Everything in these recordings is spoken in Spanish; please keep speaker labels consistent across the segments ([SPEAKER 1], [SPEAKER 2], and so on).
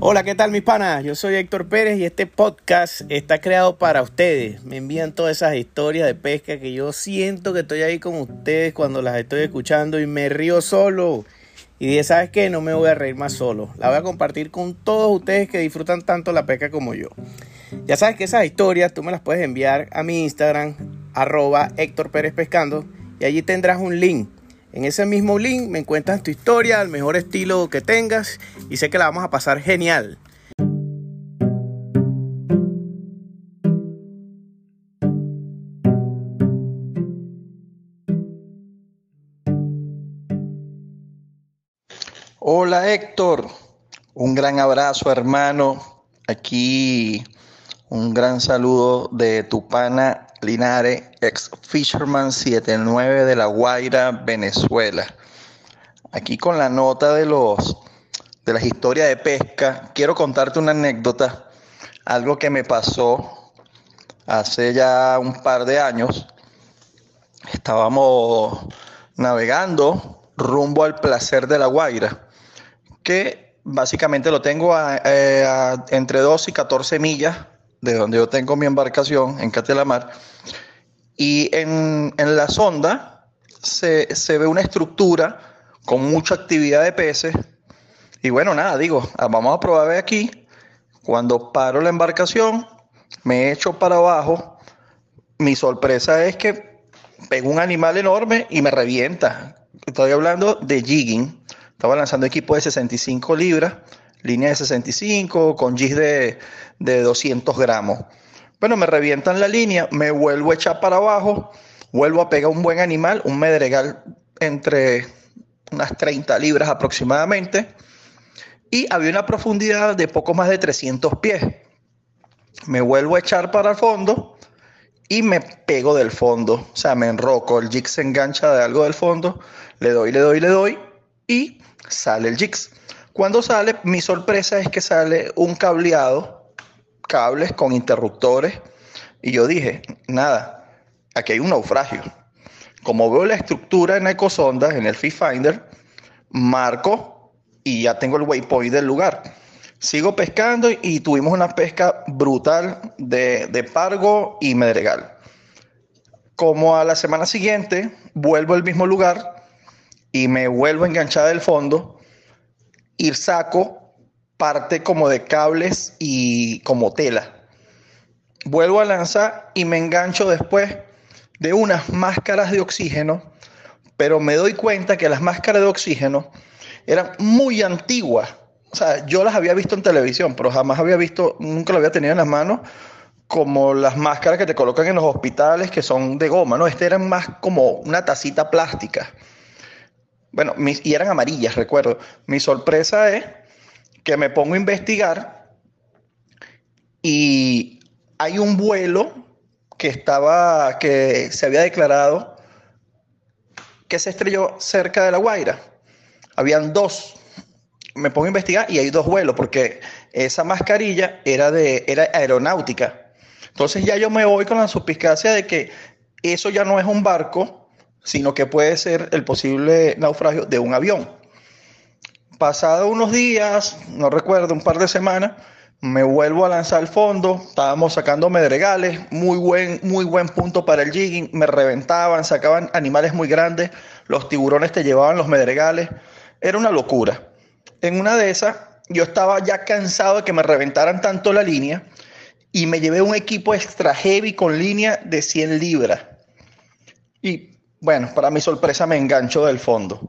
[SPEAKER 1] Hola, ¿qué tal mis panas? Yo soy Héctor Pérez y este podcast está creado para ustedes. Me envían todas esas historias de pesca que yo siento que estoy ahí con ustedes cuando las estoy escuchando y me río solo. Y dije, ¿sabes qué? No me voy a reír más solo. La voy a compartir con todos ustedes que disfrutan tanto la pesca como yo. Ya sabes que esas historias tú me las puedes enviar a mi Instagram, arroba Héctor Pérez Pescando, y allí tendrás un link en ese mismo link me encuentras tu historia, el mejor estilo que tengas y sé que la vamos a pasar genial.
[SPEAKER 2] Hola Héctor, un gran abrazo hermano. Aquí un gran saludo de tu pana Linares, ex Fisherman 79 de La Guaira, Venezuela. Aquí con la nota de los de las historias de pesca, quiero contarte una anécdota, algo que me pasó hace ya un par de años. Estábamos navegando rumbo al placer de La Guaira, que básicamente lo tengo eh, entre 2 y 14 millas de donde yo tengo mi embarcación en Catelamar, y en, la sonda se, ve una estructura con mucha actividad de peces. Y bueno, nada, digo, ah, vamos a probar aquí. Cuando paro la embarcación, me echo para abajo. Mi sorpresa es que pego un animal enorme y me revienta. Estoy hablando de jigging. Estaba lanzando equipo de 65 libras línea de 65 con gis de, de 200 gramos. Bueno, me revientan la línea, me vuelvo a echar para abajo, vuelvo a pegar un buen animal, un medregal entre unas 30 libras aproximadamente, y había una profundidad de poco más de 300 pies. Me vuelvo a echar para el fondo y me pego del fondo, o sea, me enroco, el jig se engancha de algo del fondo, le doy, le doy, le doy y sale el jig. Cuando sale, mi sorpresa es que sale un cableado, cables con interruptores, y yo dije, nada, aquí hay un naufragio. Como veo la estructura en Ecosondas, en el Fish Finder, marco y ya tengo el waypoint del lugar. Sigo pescando y tuvimos una pesca brutal de, de pargo y medregal. Como a la semana siguiente vuelvo al mismo lugar y me vuelvo a enganchar del fondo y saco parte como de cables y como tela. Vuelvo a lanzar y me engancho después de unas máscaras de oxígeno, pero me doy cuenta que las máscaras de oxígeno eran muy antiguas. O sea, yo las había visto en televisión, pero jamás había visto, nunca lo había tenido en las manos, como las máscaras que te colocan en los hospitales que son de goma, ¿no? Este eran más como una tacita plástica. Bueno, y eran amarillas, recuerdo. Mi sorpresa es que me pongo a investigar y hay un vuelo que estaba, que se había declarado que se estrelló cerca de La Guaira. Habían dos. Me pongo a investigar y hay dos vuelos porque esa mascarilla era de era aeronáutica. Entonces ya yo me voy con la suspicacia de que eso ya no es un barco, sino que puede ser el posible naufragio de un avión. Pasado unos días, no recuerdo, un par de semanas, me vuelvo a lanzar al fondo, estábamos sacando medregales, muy buen, muy buen punto para el jigging, me reventaban, sacaban animales muy grandes, los tiburones te llevaban los medregales, era una locura. En una de esas, yo estaba ya cansado de que me reventaran tanto la línea y me llevé un equipo extra heavy con línea de 100 libras. Y bueno, para mi sorpresa me engancho del fondo.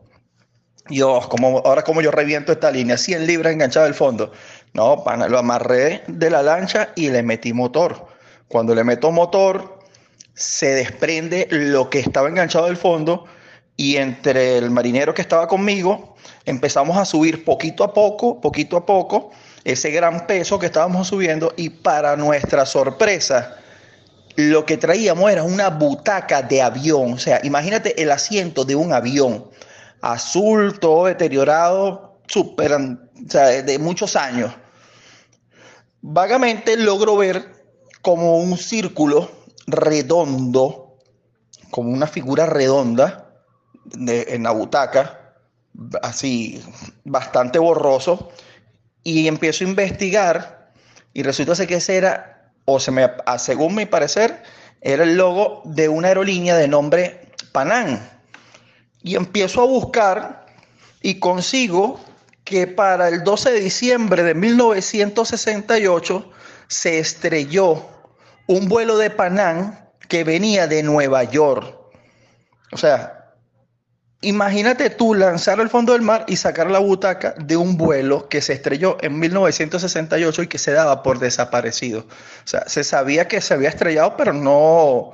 [SPEAKER 2] Dios, como, ahora como yo reviento esta línea, 100 libras enganchado del fondo. No, pana, lo amarré de la lancha y le metí motor. Cuando le meto motor, se desprende lo que estaba enganchado del fondo y entre el marinero que estaba conmigo empezamos a subir poquito a poco, poquito a poco, ese gran peso que estábamos subiendo y para nuestra sorpresa, lo que traíamos era una butaca de avión. O sea, imagínate el asiento de un avión. Azul, todo deteriorado, super, o sea, de muchos años. Vagamente logro ver como un círculo redondo, como una figura redonda en la butaca, así bastante borroso, y empiezo a investigar y resulta que ese era, o según mi parecer, era el logo de una aerolínea de nombre Panam. Y empiezo a buscar y consigo que para el 12 de diciembre de 1968 se estrelló un vuelo de Panam que venía de Nueva York. O sea, Imagínate tú lanzar al fondo del mar y sacar la butaca de un vuelo que se estrelló en 1968 y que se daba por desaparecido. O sea, se sabía que se había estrellado, pero no,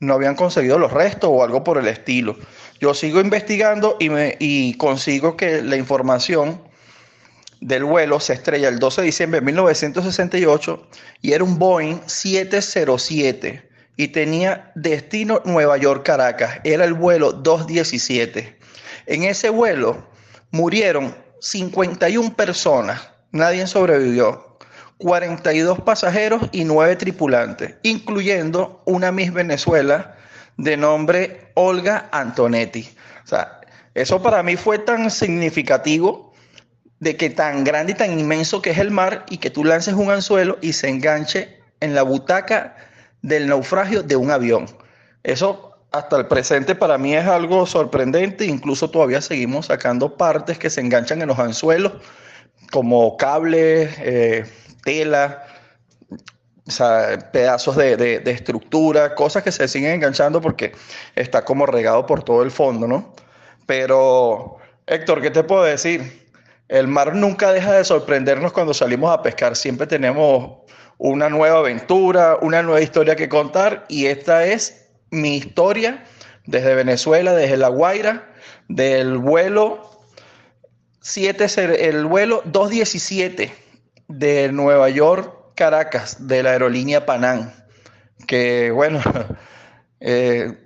[SPEAKER 2] no habían conseguido los restos o algo por el estilo. Yo sigo investigando y, me, y consigo que la información del vuelo se estrella el 12 de diciembre de 1968 y era un Boeing 707 y tenía destino Nueva York-Caracas. Era el vuelo 217. En ese vuelo murieron 51 personas, nadie sobrevivió. 42 pasajeros y 9 tripulantes, incluyendo una Miss Venezuela de nombre Olga Antonetti. O sea, eso para mí fue tan significativo de que tan grande y tan inmenso que es el mar y que tú lances un anzuelo y se enganche en la butaca del naufragio de un avión. Eso hasta el presente para mí es algo sorprendente, incluso todavía seguimos sacando partes que se enganchan en los anzuelos, como cables, eh, tela, pedazos de, de, estructura, cosas que se siguen enganchando porque está como regado por todo el fondo, ¿no? Pero, Héctor, ¿qué te puedo decir? El mar nunca deja de sorprendernos cuando salimos a pescar, siempre tenemos una nueva aventura, una nueva historia que contar y esta es mi historia desde Venezuela, desde La Guaira, del vuelo 7, el vuelo 217 de Nueva York, Caracas, de la aerolínea Panam, que bueno, eh,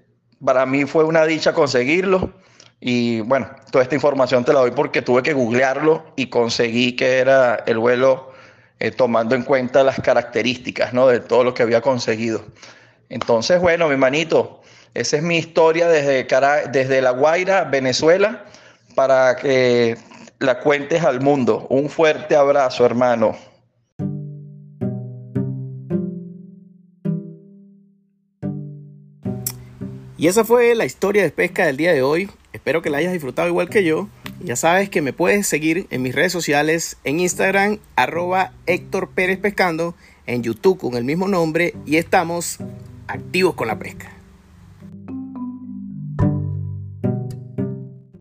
[SPEAKER 2] para mí fue una dicha conseguirlo. Y bueno, toda esta información te la doy porque tuve que googlearlo y conseguí que era el vuelo eh, tomando en cuenta las características ¿no? de todo lo que había conseguido. Entonces, bueno, mi manito, esa es mi historia desde, desde La Guaira, Venezuela, para que la cuentes al mundo. Un fuerte abrazo, hermano.
[SPEAKER 1] Y esa fue la historia de pesca del día de hoy. Espero que la hayas disfrutado igual que yo. Ya sabes que me puedes seguir en mis redes sociales, en Instagram, arroba Héctor Pérez Pescando, en YouTube con el mismo nombre y estamos activos con la pesca.